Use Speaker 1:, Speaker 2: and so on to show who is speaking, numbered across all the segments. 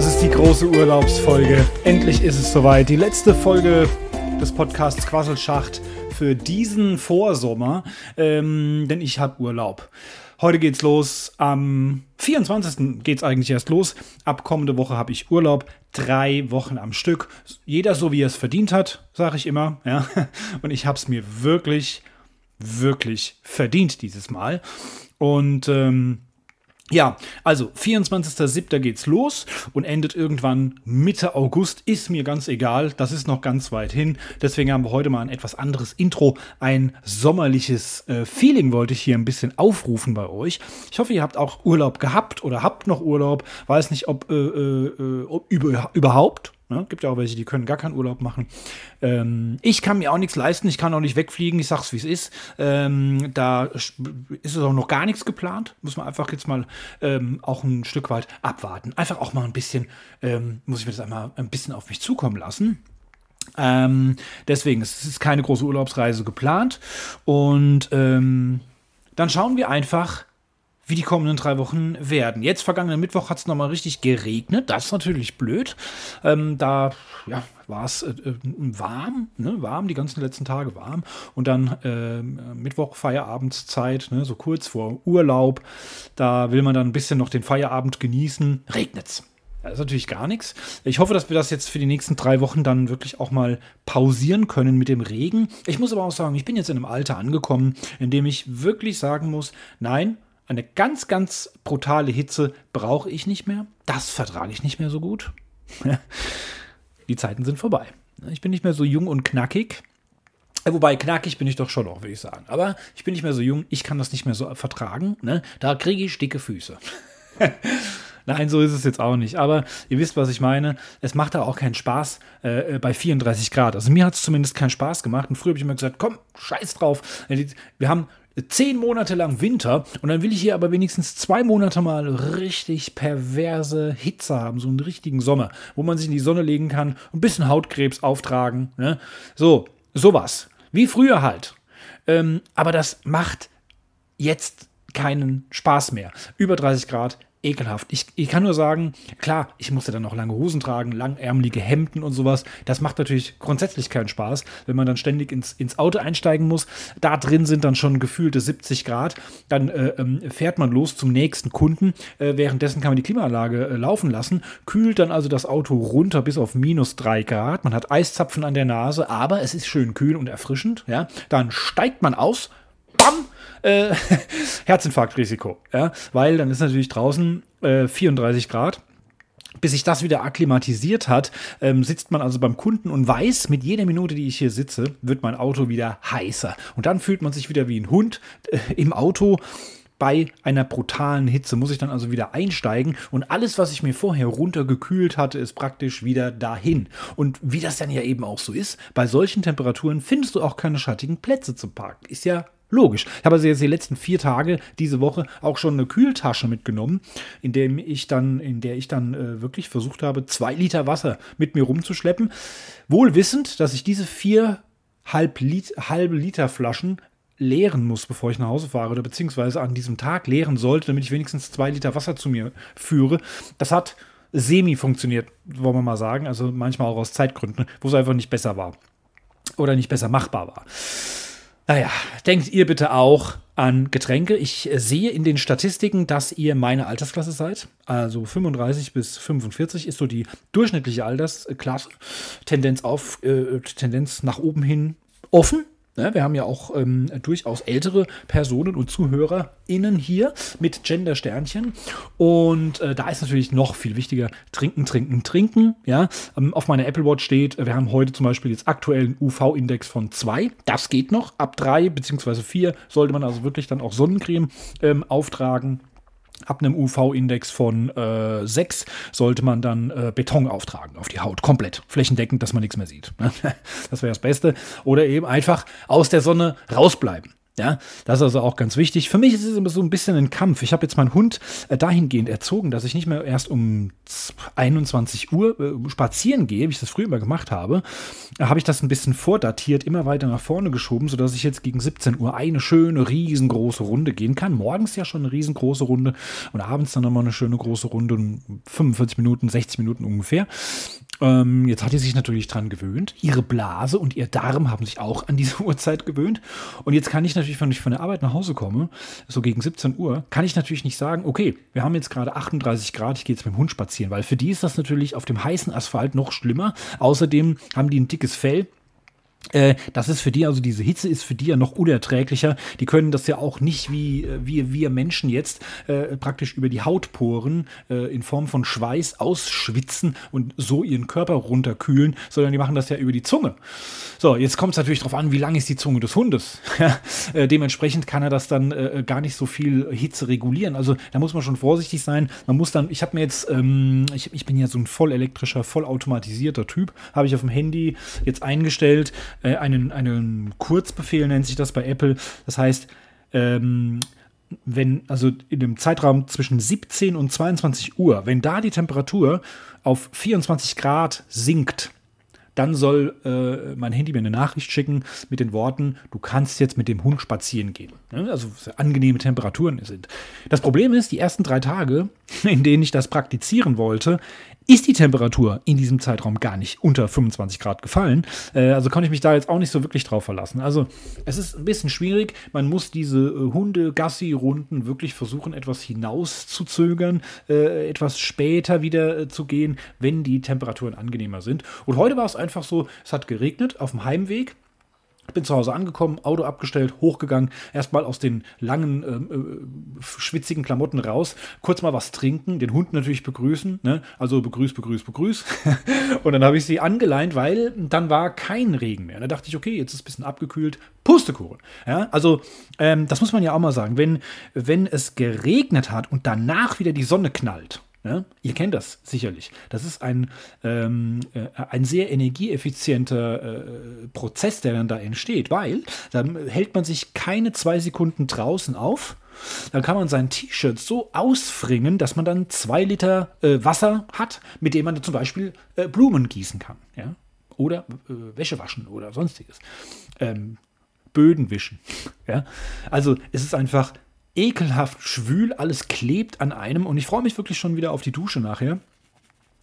Speaker 1: Das ist die große Urlaubsfolge. Endlich ist es soweit. Die letzte Folge des Podcasts Quasselschacht für diesen Vorsommer, ähm, denn ich habe Urlaub. Heute geht's los. Am 24. geht's eigentlich erst los. Ab kommende Woche habe ich Urlaub. Drei Wochen am Stück. Jeder so, wie er es verdient hat, sage ich immer. Ja. Und ich habe es mir wirklich, wirklich verdient dieses Mal. Und ähm, ja, also 24.07. geht's los und endet irgendwann Mitte August. Ist mir ganz egal, das ist noch ganz weit hin. Deswegen haben wir heute mal ein etwas anderes Intro. Ein sommerliches äh, Feeling wollte ich hier ein bisschen aufrufen bei euch. Ich hoffe, ihr habt auch Urlaub gehabt oder habt noch Urlaub. Weiß nicht, ob, äh, äh, ob über, überhaupt. Ne? Gibt ja auch welche, die können gar keinen Urlaub machen. Ähm, ich kann mir auch nichts leisten, ich kann auch nicht wegfliegen, ich sag's wie es ist. Ähm, da ist es auch noch gar nichts geplant. Muss man einfach jetzt mal ähm, auch ein Stück weit abwarten. Einfach auch mal ein bisschen, ähm, muss ich mir das einmal ein bisschen auf mich zukommen lassen. Ähm, deswegen, es ist keine große Urlaubsreise geplant. Und ähm, dann schauen wir einfach, wie die kommenden drei Wochen werden. Jetzt, vergangenen Mittwoch, hat es nochmal richtig geregnet. Das ist natürlich blöd. Ähm, da ja, war es äh, äh, warm, ne? warm, die ganzen letzten Tage warm. Und dann äh, Mittwoch, Feierabendszeit, ne? so kurz vor Urlaub. Da will man dann ein bisschen noch den Feierabend genießen. Regnet's. Das ist natürlich gar nichts. Ich hoffe, dass wir das jetzt für die nächsten drei Wochen dann wirklich auch mal pausieren können mit dem Regen. Ich muss aber auch sagen, ich bin jetzt in einem Alter angekommen, in dem ich wirklich sagen muss, nein, eine ganz, ganz brutale Hitze brauche ich nicht mehr. Das vertrage ich nicht mehr so gut. Die Zeiten sind vorbei. Ich bin nicht mehr so jung und knackig. Äh, wobei, knackig bin ich doch schon noch, würde ich sagen. Aber ich bin nicht mehr so jung, ich kann das nicht mehr so vertragen. Ne? Da kriege ich dicke Füße. Nein, so ist es jetzt auch nicht. Aber ihr wisst, was ich meine. Es macht da auch keinen Spaß äh, bei 34 Grad. Also mir hat es zumindest keinen Spaß gemacht. Und früher habe ich immer gesagt, komm, scheiß drauf. Wir haben zehn Monate lang Winter und dann will ich hier aber wenigstens zwei Monate mal richtig perverse Hitze haben, so einen richtigen Sommer, wo man sich in die Sonne legen kann, ein bisschen Hautkrebs auftragen. Ne? So, sowas. Wie früher halt. Ähm, aber das macht jetzt keinen Spaß mehr. Über 30 Grad ekelhaft. Ich, ich kann nur sagen, klar, ich musste dann noch lange Hosen tragen, langärmelige Hemden und sowas. Das macht natürlich grundsätzlich keinen Spaß, wenn man dann ständig ins, ins Auto einsteigen muss. Da drin sind dann schon gefühlte 70 Grad. Dann äh, ähm, fährt man los zum nächsten Kunden. Äh, währenddessen kann man die Klimaanlage äh, laufen lassen, kühlt dann also das Auto runter bis auf minus 3 Grad. Man hat Eiszapfen an der Nase, aber es ist schön kühl und erfrischend. Ja? Dann steigt man aus, bam, äh, Herzinfarktrisiko. Ja? Weil dann ist natürlich draußen äh, 34 Grad. Bis sich das wieder akklimatisiert hat, ähm, sitzt man also beim Kunden und weiß, mit jeder Minute, die ich hier sitze, wird mein Auto wieder heißer. Und dann fühlt man sich wieder wie ein Hund äh, im Auto bei einer brutalen Hitze muss ich dann also wieder einsteigen und alles, was ich mir vorher runtergekühlt hatte, ist praktisch wieder dahin. Und wie das dann ja eben auch so ist, bei solchen Temperaturen findest du auch keine schattigen Plätze zu parken. Ist ja Logisch. Ich habe also jetzt die letzten vier Tage diese Woche auch schon eine Kühltasche mitgenommen, in der ich dann, in der ich dann äh, wirklich versucht habe, zwei Liter Wasser mit mir rumzuschleppen. Wohl wissend, dass ich diese vier halb Lit halbe Liter Flaschen leeren muss, bevor ich nach Hause fahre, oder beziehungsweise an diesem Tag leeren sollte, damit ich wenigstens zwei Liter Wasser zu mir führe. Das hat semi funktioniert, wollen wir mal sagen. Also manchmal auch aus Zeitgründen, wo es einfach nicht besser war. Oder nicht besser machbar war. Naja, denkt ihr bitte auch an Getränke. Ich sehe in den Statistiken, dass ihr meine Altersklasse seid. Also 35 bis 45 ist so die durchschnittliche Altersklasse. Tendenz auf, äh, Tendenz nach oben hin offen. Ne, wir haben ja auch ähm, durchaus ältere Personen und ZuhörerInnen hier mit Gender-Sternchen. Und äh, da ist natürlich noch viel wichtiger: trinken, trinken, trinken. Ja? Ähm, auf meiner Apple Watch steht, wir haben heute zum Beispiel jetzt aktuell einen UV-Index von 2. Das geht noch. Ab 3 bzw. 4 sollte man also wirklich dann auch Sonnencreme ähm, auftragen. Ab einem UV-Index von äh, 6 sollte man dann äh, Beton auftragen auf die Haut, komplett, flächendeckend, dass man nichts mehr sieht. das wäre das Beste. Oder eben einfach aus der Sonne rausbleiben. Ja, das ist also auch ganz wichtig. Für mich ist es immer so ein bisschen ein Kampf. Ich habe jetzt meinen Hund äh, dahingehend erzogen, dass ich nicht mehr erst um 21 Uhr äh, spazieren gehe, wie ich das früher immer gemacht habe. Da habe ich das ein bisschen vordatiert, immer weiter nach vorne geschoben, sodass ich jetzt gegen 17 Uhr eine schöne, riesengroße Runde gehen kann. Morgens ja schon eine riesengroße Runde und abends dann nochmal eine schöne große Runde, 45 Minuten, 60 Minuten ungefähr. Ähm, jetzt hat sie sich natürlich dran gewöhnt. Ihre Blase und ihr Darm haben sich auch an diese Uhrzeit gewöhnt. Und jetzt kann ich natürlich, wenn ich von der Arbeit nach Hause komme, so gegen 17 Uhr, kann ich natürlich nicht sagen, okay, wir haben jetzt gerade 38 Grad, ich gehe jetzt mit dem Hund spazieren, weil für die ist das natürlich auf dem heißen Asphalt noch schlimmer. Außerdem haben die ein dickes Fell das ist für die, also diese Hitze ist für die ja noch unerträglicher. Die können das ja auch nicht wie, äh, wie wir Menschen jetzt äh, praktisch über die Hautporen äh, in Form von Schweiß ausschwitzen und so ihren Körper runterkühlen, sondern die machen das ja über die Zunge. So, jetzt kommt es natürlich darauf an, wie lang ist die Zunge des Hundes. äh, dementsprechend kann er das dann äh, gar nicht so viel Hitze regulieren. Also da muss man schon vorsichtig sein. Man muss dann, ich habe mir jetzt, ähm, ich, ich bin ja so ein voll elektrischer, voll automatisierter Typ, habe ich auf dem Handy jetzt eingestellt äh, einen, einen Kurzbefehl, nennt sich das bei Apple. Das heißt, ähm, wenn, also in dem Zeitraum zwischen 17 und 22 Uhr, wenn da die Temperatur auf 24 Grad sinkt, dann soll äh, mein Handy mir eine Nachricht schicken mit den Worten, du kannst jetzt mit dem Hund spazieren gehen. Ja, also angenehme Temperaturen sind. Das Problem ist, die ersten drei Tage, in denen ich das praktizieren wollte, ist die Temperatur in diesem Zeitraum gar nicht unter 25 Grad gefallen. Äh, also konnte ich mich da jetzt auch nicht so wirklich drauf verlassen. Also es ist ein bisschen schwierig. Man muss diese äh, Hunde-Gassi-Runden wirklich versuchen, etwas hinauszuzögern, äh, etwas später wieder äh, zu gehen, wenn die Temperaturen angenehmer sind. Und heute war es einfach so, es hat geregnet auf dem Heimweg. Bin zu Hause angekommen, Auto abgestellt, hochgegangen, erstmal aus den langen, ähm, äh, schwitzigen Klamotten raus, kurz mal was trinken, den Hund natürlich begrüßen, ne? also begrüß, begrüß, begrüß. und dann habe ich sie angeleint, weil dann war kein Regen mehr. Da dachte ich, okay, jetzt ist es ein bisschen abgekühlt, Pustekuchen. Ja? Also, ähm, das muss man ja auch mal sagen, wenn, wenn es geregnet hat und danach wieder die Sonne knallt, ja, ihr kennt das sicherlich. Das ist ein, ähm, äh, ein sehr energieeffizienter äh, Prozess, der dann da entsteht, weil dann hält man sich keine zwei Sekunden draußen auf. Dann kann man sein T-Shirt so ausfringen, dass man dann zwei Liter äh, Wasser hat, mit dem man zum Beispiel äh, Blumen gießen kann. Ja? Oder äh, Wäsche waschen oder sonstiges. Ähm, Böden wischen. Ja? Also es ist einfach ekelhaft schwül, alles klebt an einem und ich freue mich wirklich schon wieder auf die Dusche nachher.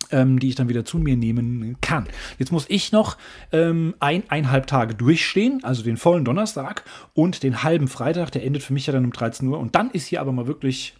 Speaker 1: Ähm, die ich dann wieder zu mir nehmen kann. Jetzt muss ich noch ähm, eineinhalb Tage durchstehen, also den vollen Donnerstag und den halben Freitag, der endet für mich ja dann um 13 Uhr. Und dann ist hier aber mal wirklich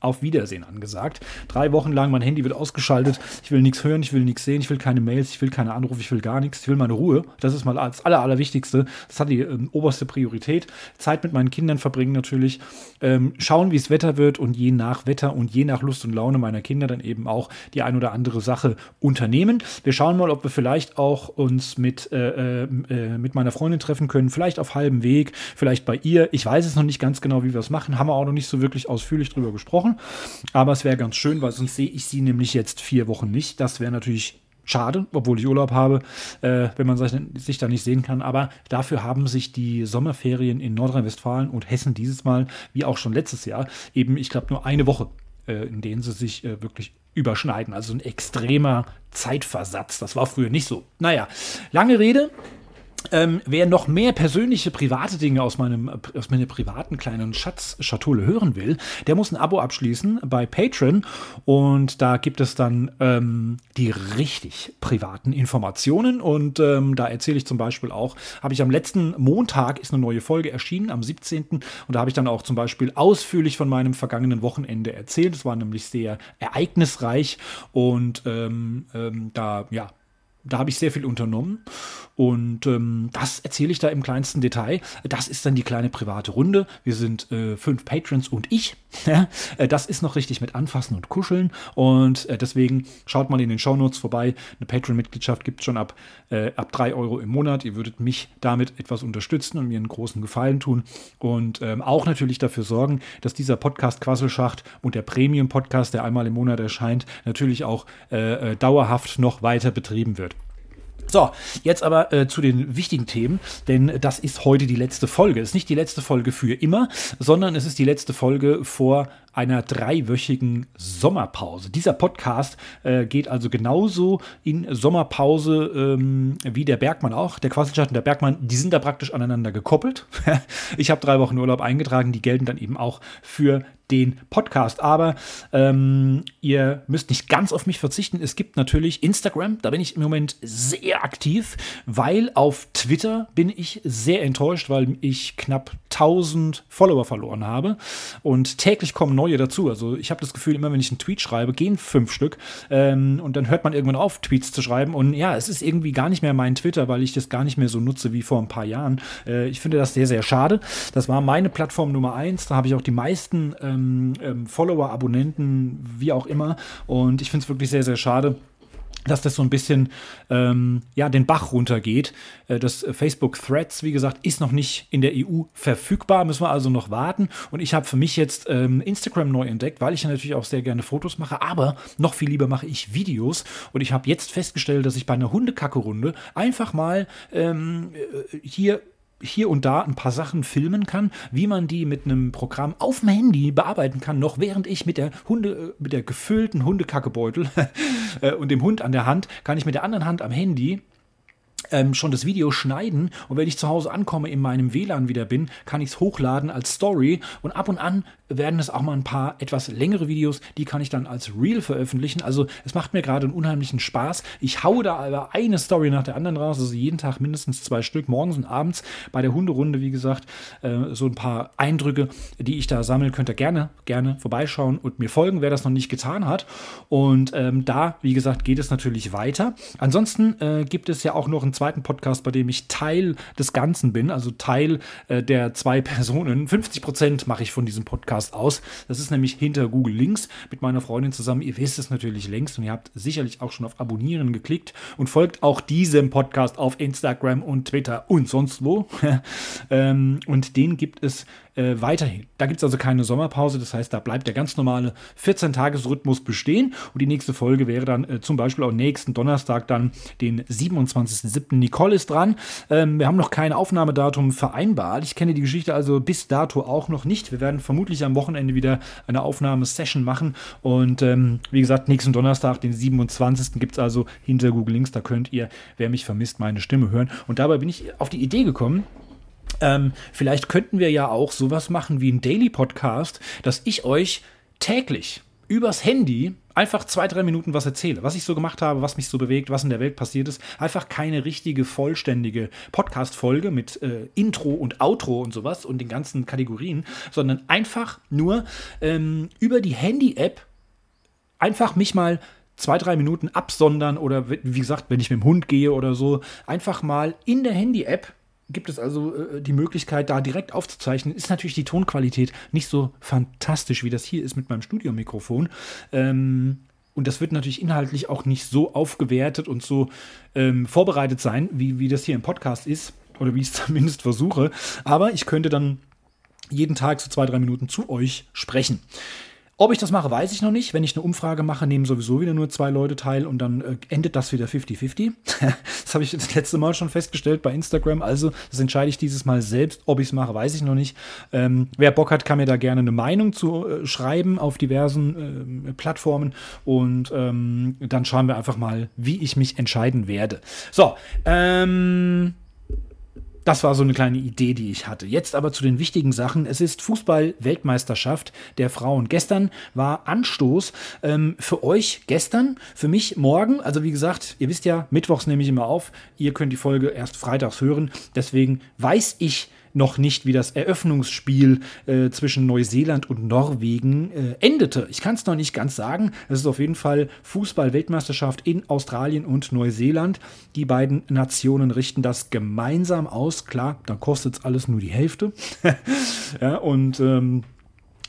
Speaker 1: auf Wiedersehen angesagt. Drei Wochen lang, mein Handy wird ausgeschaltet. Ich will nichts hören, ich will nichts sehen, ich will keine Mails, ich will keine Anrufe, ich will gar nichts. Ich will meine Ruhe. Das ist mal das Aller, Allerwichtigste. Das hat die ähm, oberste Priorität. Zeit mit meinen Kindern verbringen natürlich. Ähm, schauen, wie es Wetter wird und je nach Wetter und je nach Lust und Laune meiner Kinder dann eben auch die ein oder andere Sache unternehmen. Wir schauen mal, ob wir vielleicht auch uns mit, äh, äh, äh mit meiner Freundin treffen können. Vielleicht auf halbem Weg, vielleicht bei ihr. Ich weiß es noch nicht ganz genau, wie wir es machen. Haben wir auch noch nicht so wirklich ausführlich drüber gesprochen gesprochen. Aber es wäre ganz schön, weil sonst sehe ich sie nämlich jetzt vier Wochen nicht. Das wäre natürlich schade, obwohl ich Urlaub habe, äh, wenn man sich, sich da nicht sehen kann. Aber dafür haben sich die Sommerferien in Nordrhein-Westfalen und Hessen dieses Mal, wie auch schon letztes Jahr, eben, ich glaube, nur eine Woche, äh, in denen sie sich äh, wirklich überschneiden. Also ein extremer Zeitversatz. Das war früher nicht so. Naja, lange Rede. Ähm, wer noch mehr persönliche, private Dinge aus, meinem, aus meiner privaten kleinen Schatzschatulle hören will, der muss ein Abo abschließen bei Patreon. Und da gibt es dann ähm, die richtig privaten Informationen. Und ähm, da erzähle ich zum Beispiel auch, habe ich am letzten Montag ist eine neue Folge erschienen, am 17. Und da habe ich dann auch zum Beispiel ausführlich von meinem vergangenen Wochenende erzählt. Es war nämlich sehr ereignisreich. Und ähm, ähm, da, ja, da habe ich sehr viel unternommen. Und ähm, das erzähle ich da im kleinsten Detail. Das ist dann die kleine private Runde. Wir sind äh, fünf Patrons und ich. Äh, das ist noch richtig mit Anfassen und Kuscheln. Und äh, deswegen schaut mal in den Shownotes vorbei. Eine Patreon-Mitgliedschaft gibt es schon ab, äh, ab 3 Euro im Monat. Ihr würdet mich damit etwas unterstützen und mir einen großen Gefallen tun. Und ähm, auch natürlich dafür sorgen, dass dieser Podcast Quasselschacht und der Premium-Podcast, der einmal im Monat erscheint, natürlich auch äh, äh, dauerhaft noch weiter betrieben wird. So, jetzt aber äh, zu den wichtigen Themen, denn das ist heute die letzte Folge. Es ist nicht die letzte Folge für immer, sondern es ist die letzte Folge vor einer dreiwöchigen Sommerpause. Dieser Podcast äh, geht also genauso in Sommerpause ähm, wie der Bergmann auch. Der Quasselschaft und der Bergmann, die sind da praktisch aneinander gekoppelt. ich habe drei Wochen Urlaub eingetragen, die gelten dann eben auch für den Podcast. Aber ähm, ihr müsst nicht ganz auf mich verzichten. Es gibt natürlich Instagram, da bin ich im Moment sehr aktiv, weil auf Twitter bin ich sehr enttäuscht, weil ich knapp 1000 Follower verloren habe. Und täglich kommen neue dazu. Also ich habe das Gefühl, immer wenn ich einen Tweet schreibe, gehen fünf Stück. Ähm, und dann hört man irgendwann auf, Tweets zu schreiben. Und ja, es ist irgendwie gar nicht mehr mein Twitter, weil ich das gar nicht mehr so nutze wie vor ein paar Jahren. Äh, ich finde das sehr, sehr schade. Das war meine Plattform Nummer eins. Da habe ich auch die meisten ähm, ähm, Follower, Abonnenten, wie auch immer. Und ich finde es wirklich sehr, sehr schade dass das so ein bisschen ähm, ja, den Bach runtergeht. Äh, das Facebook Threads, wie gesagt, ist noch nicht in der EU verfügbar, müssen wir also noch warten. Und ich habe für mich jetzt ähm, Instagram neu entdeckt, weil ich ja natürlich auch sehr gerne Fotos mache, aber noch viel lieber mache ich Videos. Und ich habe jetzt festgestellt, dass ich bei einer Hundekacke-Runde einfach mal ähm, äh, hier hier und da ein paar Sachen filmen kann, wie man die mit einem Programm auf dem Handy bearbeiten kann, noch während ich mit der Hunde, äh, mit der gefüllten Hundekackebeutel äh, und dem Hund an der Hand, kann ich mit der anderen Hand am Handy ähm, schon das Video schneiden und wenn ich zu Hause ankomme, in meinem WLAN wieder bin, kann ich es hochladen als Story und ab und an werden es auch mal ein paar etwas längere Videos, die kann ich dann als Reel veröffentlichen. Also es macht mir gerade einen unheimlichen Spaß. Ich haue da aber eine Story nach der anderen raus, also jeden Tag mindestens zwei Stück, morgens und abends bei der Hunderunde, wie gesagt, äh, so ein paar Eindrücke, die ich da sammle, könnt ihr gerne, gerne vorbeischauen und mir folgen, wer das noch nicht getan hat. Und ähm, da, wie gesagt, geht es natürlich weiter. Ansonsten äh, gibt es ja auch noch einen zweiten Podcast, bei dem ich Teil des Ganzen bin, also Teil äh, der zwei Personen. 50 Prozent mache ich von diesem Podcast aus. Das ist nämlich hinter Google Links mit meiner Freundin zusammen. Ihr wisst es natürlich längst und ihr habt sicherlich auch schon auf Abonnieren geklickt und folgt auch diesem Podcast auf Instagram und Twitter und sonst wo. ähm, und den gibt es äh, weiterhin. Da gibt es also keine Sommerpause, das heißt, da bleibt der ganz normale 14-Tages-Rhythmus bestehen und die nächste Folge wäre dann äh, zum Beispiel auch nächsten Donnerstag dann den 27.07. Nicole ist dran. Ähm, wir haben noch kein Aufnahmedatum vereinbart. Ich kenne die Geschichte also bis dato auch noch nicht. Wir werden vermutlich am Wochenende wieder eine Aufnahmesession machen und ähm, wie gesagt, nächsten Donnerstag, den 27. gibt es also hinter Google Links, da könnt ihr, wer mich vermisst, meine Stimme hören. Und dabei bin ich auf die Idee gekommen, ähm, vielleicht könnten wir ja auch sowas machen wie ein Daily Podcast, dass ich euch täglich übers Handy einfach zwei, drei Minuten was erzähle, was ich so gemacht habe, was mich so bewegt, was in der Welt passiert ist. Einfach keine richtige, vollständige Podcast-Folge mit äh, Intro und Outro und sowas und den ganzen Kategorien, sondern einfach nur ähm, über die Handy-App einfach mich mal zwei, drei Minuten absondern oder wie gesagt, wenn ich mit dem Hund gehe oder so, einfach mal in der Handy-App gibt es also äh, die Möglichkeit, da direkt aufzuzeichnen. Ist natürlich die Tonqualität nicht so fantastisch, wie das hier ist mit meinem Studiomikrofon. Ähm, und das wird natürlich inhaltlich auch nicht so aufgewertet und so ähm, vorbereitet sein, wie, wie das hier im Podcast ist. Oder wie ich es zumindest versuche. Aber ich könnte dann jeden Tag so zwei, drei Minuten zu euch sprechen. Ob ich das mache, weiß ich noch nicht. Wenn ich eine Umfrage mache, nehmen sowieso wieder nur zwei Leute teil und dann äh, endet das wieder 50-50. das habe ich das letzte Mal schon festgestellt bei Instagram. Also, das entscheide ich dieses Mal selbst. Ob ich es mache, weiß ich noch nicht. Ähm, wer Bock hat, kann mir da gerne eine Meinung zu äh, schreiben auf diversen äh, Plattformen und ähm, dann schauen wir einfach mal, wie ich mich entscheiden werde. So, ähm. Das war so eine kleine Idee, die ich hatte. Jetzt aber zu den wichtigen Sachen. Es ist Fußball-Weltmeisterschaft der Frauen. Gestern war Anstoß ähm, für euch gestern, für mich morgen. Also wie gesagt, ihr wisst ja, Mittwochs nehme ich immer auf. Ihr könnt die Folge erst freitags hören. Deswegen weiß ich noch nicht, wie das Eröffnungsspiel äh, zwischen Neuseeland und Norwegen äh, endete. Ich kann es noch nicht ganz sagen. Es ist auf jeden Fall Fußball-Weltmeisterschaft in Australien und Neuseeland. Die beiden Nationen richten das gemeinsam aus. Klar, dann kostet es alles nur die Hälfte. ja, und ähm,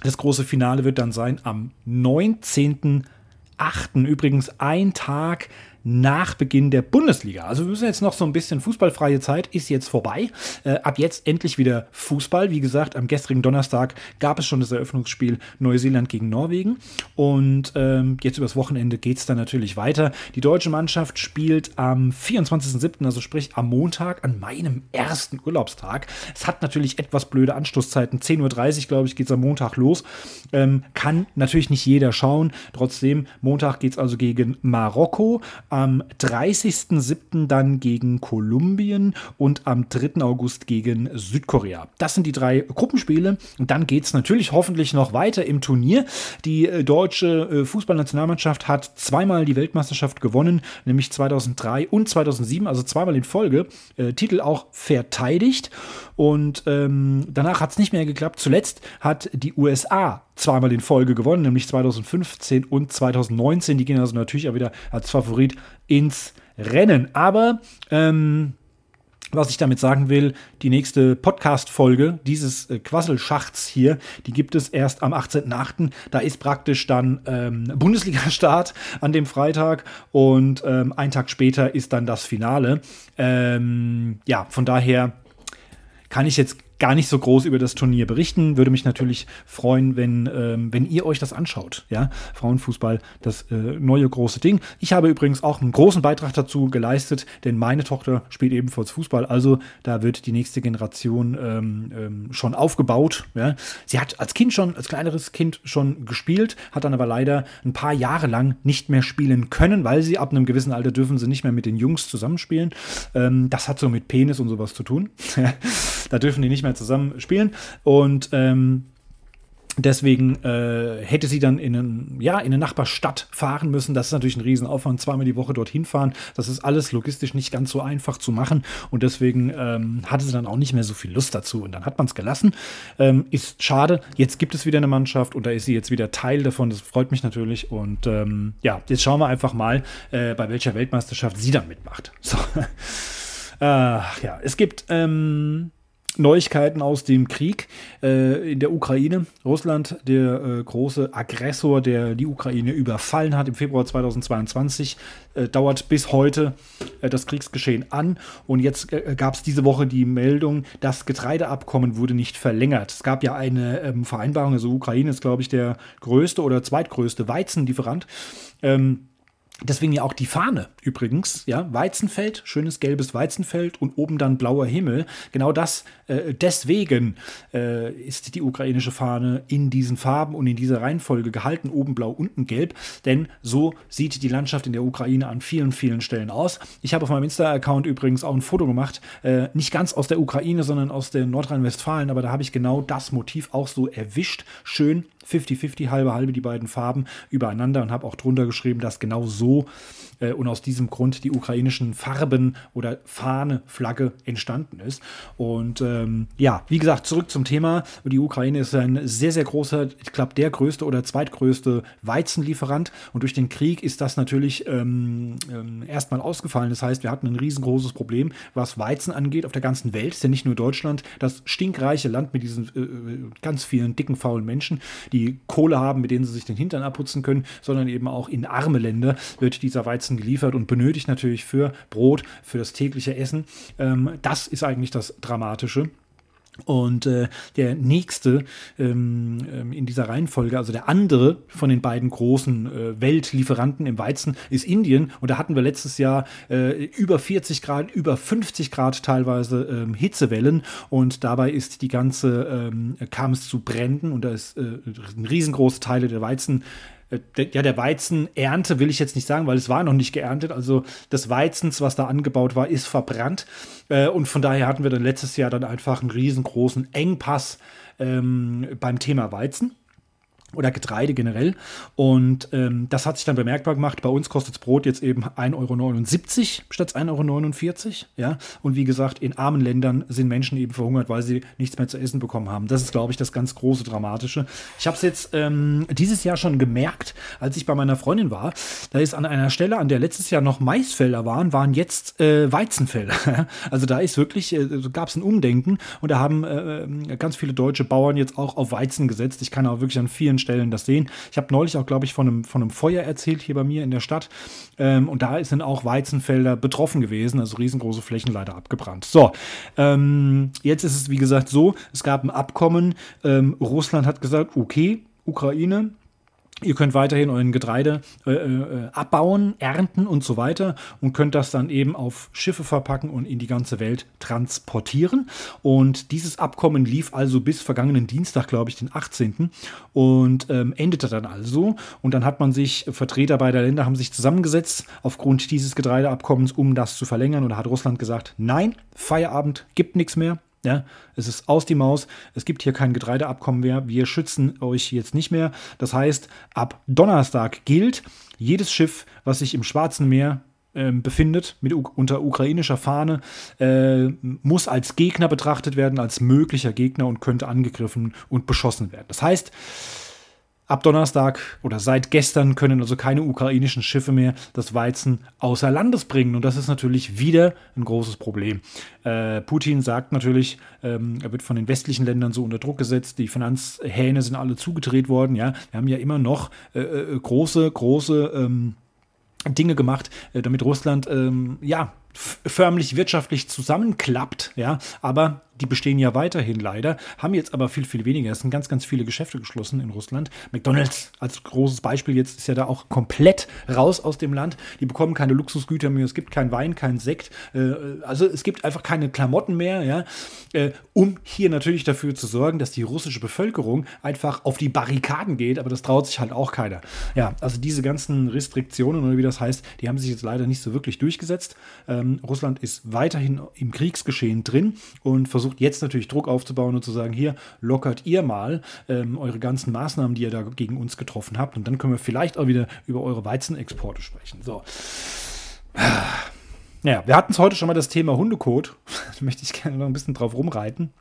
Speaker 1: das große Finale wird dann sein am 19.8. Übrigens ein Tag nach Beginn der Bundesliga. Also wir müssen jetzt noch so ein bisschen fußballfreie Zeit, ist jetzt vorbei. Äh, ab jetzt endlich wieder Fußball. Wie gesagt, am gestrigen Donnerstag gab es schon das Eröffnungsspiel Neuseeland gegen Norwegen. Und ähm, jetzt übers Wochenende geht es dann natürlich weiter. Die deutsche Mannschaft spielt am 24.07., also sprich am Montag, an meinem ersten Urlaubstag. Es hat natürlich etwas blöde Anstoßzeiten. 10.30 Uhr, glaube ich, geht es am Montag los. Ähm, kann natürlich nicht jeder schauen. Trotzdem, Montag geht es also gegen Marokko, 30.07. dann gegen Kolumbien und am 3. August gegen Südkorea. Das sind die drei Gruppenspiele. Und dann geht es natürlich hoffentlich noch weiter im Turnier. Die äh, deutsche äh, Fußballnationalmannschaft hat zweimal die Weltmeisterschaft gewonnen, nämlich 2003 und 2007, also zweimal in Folge. Äh, Titel auch verteidigt. Und ähm, danach hat es nicht mehr geklappt. Zuletzt hat die USA zweimal in Folge gewonnen, nämlich 2015 und 2019. Die gehen also natürlich auch wieder als Favorit ins Rennen. Aber ähm, was ich damit sagen will, die nächste Podcast-Folge dieses äh, Quasselschachts hier, die gibt es erst am 18.08. Da ist praktisch dann ähm, Bundesliga-Start an dem Freitag und ähm, ein Tag später ist dann das Finale. Ähm, ja, von daher kann ich jetzt gar nicht so groß über das Turnier berichten. Würde mich natürlich freuen, wenn, ähm, wenn ihr euch das anschaut. Ja, Frauenfußball, das äh, neue große Ding. Ich habe übrigens auch einen großen Beitrag dazu geleistet, denn meine Tochter spielt ebenfalls Fußball. Also da wird die nächste Generation ähm, ähm, schon aufgebaut. Ja. Sie hat als Kind schon, als kleineres Kind schon gespielt, hat dann aber leider ein paar Jahre lang nicht mehr spielen können, weil sie ab einem gewissen Alter dürfen sie nicht mehr mit den Jungs zusammenspielen. Ähm, das hat so mit Penis und sowas zu tun. da dürfen die nicht mehr mehr zusammen spielen. Und ähm, Deswegen äh, hätte sie dann in, einen, ja, in eine Nachbarstadt fahren müssen. Das ist natürlich ein Riesenaufwand, zweimal die Woche dorthin fahren. Das ist alles logistisch nicht ganz so einfach zu machen. Und deswegen ähm, hatte sie dann auch nicht mehr so viel Lust dazu. Und dann hat man es gelassen. Ähm, ist schade. Jetzt gibt es wieder eine Mannschaft und da ist sie jetzt wieder Teil davon. Das freut mich natürlich. Und ähm, ja, jetzt schauen wir einfach mal, äh, bei welcher Weltmeisterschaft sie dann mitmacht. So. äh, ja, es gibt ähm, Neuigkeiten aus dem Krieg äh, in der Ukraine. Russland, der äh, große Aggressor, der die Ukraine überfallen hat im Februar 2022, äh, dauert bis heute äh, das Kriegsgeschehen an. Und jetzt äh, gab es diese Woche die Meldung, das Getreideabkommen wurde nicht verlängert. Es gab ja eine ähm, Vereinbarung, also Ukraine ist, glaube ich, der größte oder zweitgrößte Weizenlieferant. Ähm, Deswegen ja auch die Fahne übrigens, ja, Weizenfeld, schönes gelbes Weizenfeld und oben dann blauer Himmel. Genau das, äh, deswegen äh, ist die ukrainische Fahne in diesen Farben und in dieser Reihenfolge gehalten, oben blau, unten gelb, denn so sieht die Landschaft in der Ukraine an vielen, vielen Stellen aus. Ich habe auf meinem Insta-Account übrigens auch ein Foto gemacht, äh, nicht ganz aus der Ukraine, sondern aus der Nordrhein-Westfalen, aber da habe ich genau das Motiv auch so erwischt, schön 50-50, halbe halbe die beiden Farben übereinander und habe auch drunter geschrieben, dass genau so äh, und aus diesem Grund die ukrainischen Farben oder Fahne, Flagge entstanden ist. Und ähm, ja, wie gesagt, zurück zum Thema. Die Ukraine ist ein sehr, sehr großer, ich glaube, der größte oder zweitgrößte Weizenlieferant. Und durch den Krieg ist das natürlich ähm, ähm, erstmal ausgefallen. Das heißt, wir hatten ein riesengroßes Problem, was Weizen angeht auf der ganzen Welt. Ist ja nicht nur Deutschland, das stinkreiche Land mit diesen äh, äh ganz vielen dicken, faulen Menschen, die Kohle haben, mit denen sie sich den Hintern abputzen können, sondern eben auch in arme Länder wird dieser Weizen Weizen geliefert und benötigt natürlich für Brot, für das tägliche Essen. Ähm, das ist eigentlich das Dramatische. Und äh, der nächste ähm, ähm, in dieser Reihenfolge, also der andere von den beiden großen äh, Weltlieferanten im Weizen, ist Indien. Und da hatten wir letztes Jahr äh, über 40 Grad, über 50 Grad teilweise ähm, Hitzewellen. Und dabei ist die ganze, ähm, kam es zu Bränden und da ist äh, riesengroße Teile der Weizen ja, der Weizenernte will ich jetzt nicht sagen, weil es war noch nicht geerntet. Also des Weizens, was da angebaut war, ist verbrannt. Äh, und von daher hatten wir dann letztes Jahr dann einfach einen riesengroßen Engpass ähm, beim Thema Weizen oder Getreide generell. Und ähm, das hat sich dann bemerkbar gemacht. Bei uns kostet das Brot jetzt eben 1,79 Euro statt 1,49 Euro. Ja? Und wie gesagt, in armen Ländern sind Menschen eben verhungert, weil sie nichts mehr zu essen bekommen haben. Das ist, glaube ich, das ganz große Dramatische. Ich habe es jetzt ähm, dieses Jahr schon gemerkt, als ich bei meiner Freundin war. Da ist an einer Stelle, an der letztes Jahr noch Maisfelder waren, waren jetzt äh, Weizenfelder. also da ist wirklich, äh, gab es ein Umdenken und da haben äh, ganz viele deutsche Bauern jetzt auch auf Weizen gesetzt. Ich kann auch wirklich an vielen verschiedenen Stellen das sehen. Ich habe neulich auch, glaube ich, von einem, von einem Feuer erzählt hier bei mir in der Stadt. Ähm, und da sind auch Weizenfelder betroffen gewesen, also riesengroße Flächen leider abgebrannt. So, ähm, jetzt ist es wie gesagt so, es gab ein Abkommen. Ähm, Russland hat gesagt, okay, Ukraine, Ihr könnt weiterhin euren Getreide äh, äh, abbauen, ernten und so weiter und könnt das dann eben auf Schiffe verpacken und in die ganze Welt transportieren. Und dieses Abkommen lief also bis vergangenen Dienstag, glaube ich, den 18. und ähm, endete dann also. Und dann hat man sich, Vertreter beider Länder haben sich zusammengesetzt aufgrund dieses Getreideabkommens, um das zu verlängern. Und da hat Russland gesagt, nein, Feierabend gibt nichts mehr. Ja, es ist aus die Maus. Es gibt hier kein Getreideabkommen mehr. Wir schützen euch jetzt nicht mehr. Das heißt, ab Donnerstag gilt, jedes Schiff, was sich im Schwarzen Meer äh, befindet, mit, unter ukrainischer Fahne, äh, muss als Gegner betrachtet werden, als möglicher Gegner und könnte angegriffen und beschossen werden. Das heißt, Ab Donnerstag oder seit gestern können also keine ukrainischen Schiffe mehr das Weizen außer Landes bringen. Und das ist natürlich wieder ein großes Problem. Äh, Putin sagt natürlich, ähm, er wird von den westlichen Ländern so unter Druck gesetzt. Die Finanzhähne sind alle zugedreht worden. Ja, wir haben ja immer noch äh, äh große, große ähm, Dinge gemacht, äh, damit Russland ähm, ja förmlich wirtschaftlich zusammenklappt, ja, aber die bestehen ja weiterhin leider, haben jetzt aber viel, viel weniger. Es sind ganz, ganz viele Geschäfte geschlossen in Russland. McDonalds als großes Beispiel jetzt ist ja da auch komplett raus aus dem Land. Die bekommen keine Luxusgüter mehr, es gibt keinen Wein, keinen Sekt. Äh, also es gibt einfach keine Klamotten mehr, ja, äh, um hier natürlich dafür zu sorgen, dass die russische Bevölkerung einfach auf die Barrikaden geht, aber das traut sich halt auch keiner. Ja, also diese ganzen Restriktionen oder wie das heißt, die haben sich jetzt leider nicht so wirklich durchgesetzt. Ähm, Russland ist weiterhin im Kriegsgeschehen drin und versucht versucht jetzt natürlich Druck aufzubauen und zu sagen, hier lockert ihr mal ähm, eure ganzen Maßnahmen, die ihr da gegen uns getroffen habt. Und dann können wir vielleicht auch wieder über eure Weizenexporte sprechen. So. Ja, wir hatten es heute schon mal das Thema Hundekot. Da möchte ich gerne noch ein bisschen drauf rumreiten.